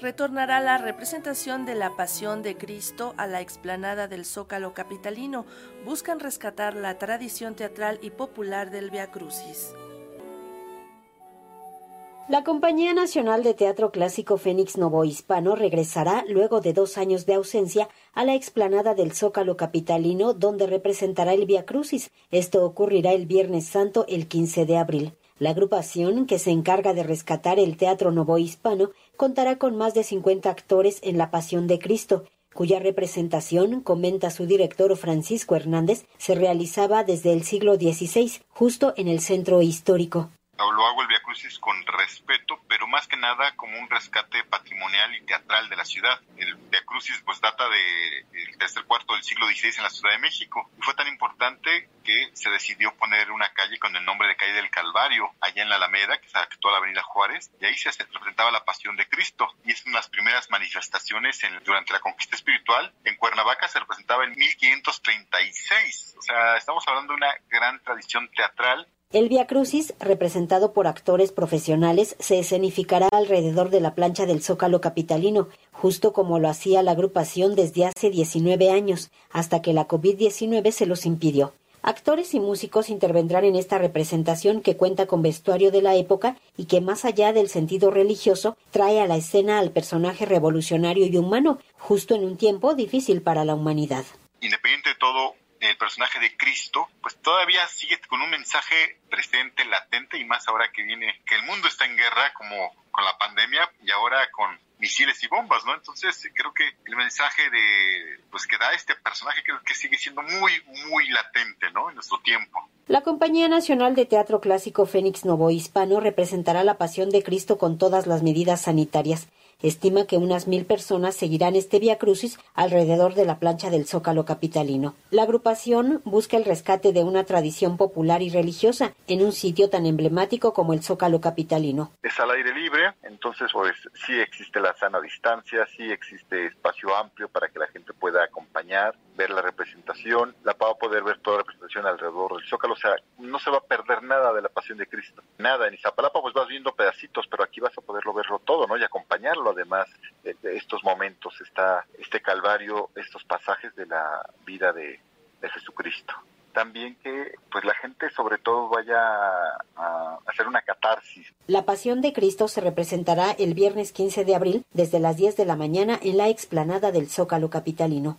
retornará la representación de la Pasión de Cristo a la explanada del Zócalo capitalino. Buscan rescatar la tradición teatral y popular del Via Crucis. La Compañía Nacional de Teatro Clásico Fénix Novo Hispano regresará luego de dos años de ausencia a la explanada del Zócalo Capitalino, donde representará el Via Crucis. Esto ocurrirá el Viernes Santo, el 15 de abril. La agrupación, que se encarga de rescatar el teatro novohispano, contará con más de 50 actores en La Pasión de Cristo, cuya representación, comenta su director Francisco Hernández, se realizaba desde el siglo XVI, justo en el centro histórico lo hago el Via Crucis con respeto, pero más que nada como un rescate patrimonial y teatral de la ciudad. El Via Crucis pues data de, desde el cuarto del siglo XVI en la Ciudad de México y fue tan importante que se decidió poner una calle con el nombre de calle del Calvario allá en la Alameda, que es la actual Avenida Juárez, y ahí se representaba la Pasión de Cristo y es una de las primeras manifestaciones durante la conquista espiritual. En Cuernavaca se representaba en 1536, o sea, estamos hablando de una gran tradición teatral el Via Crucis, representado por actores profesionales, se escenificará alrededor de la plancha del Zócalo capitalino, justo como lo hacía la agrupación desde hace 19 años, hasta que la COVID-19 se los impidió. Actores y músicos intervendrán en esta representación que cuenta con vestuario de la época y que más allá del sentido religioso trae a la escena al personaje revolucionario y humano, justo en un tiempo difícil para la humanidad. Independiente de todo, el personaje de Cristo, pues todavía sigue con un mensaje presente, latente, y más ahora que viene, que el mundo está en guerra, como con la pandemia, y ahora con misiles y bombas, ¿no? Entonces creo que el mensaje de, pues que da este personaje creo que sigue siendo muy, muy latente, ¿no? En nuestro tiempo. La Compañía Nacional de Teatro Clásico Fénix Novo Hispano representará la Pasión de Cristo con todas las medidas sanitarias estima que unas mil personas seguirán este Via Crucis alrededor de la plancha del Zócalo capitalino. La agrupación busca el rescate de una tradición popular y religiosa en un sitio tan emblemático como el Zócalo capitalino. Es al aire libre, entonces pues sí existe la sana distancia, sí existe espacio amplio para que la gente pueda acompañar, ver la representación, la va a poder ver toda la representación alrededor del Zócalo, o sea, no se va a perder nada de la Pasión de Cristo. Nada, en Izapalapa pues vas viendo pedacitos, pero aquí vas a poderlo verlo todo, ¿no? Y acompañarlo además de, estos momentos, está este calvario, estos pasajes de la vida de, Jesucristo también que pues la gente sobre todo vaya a hacer una catarsis. La Pasión de Cristo se representará el viernes 15 de abril desde las 10 de la mañana en la explanada del Zócalo capitalino.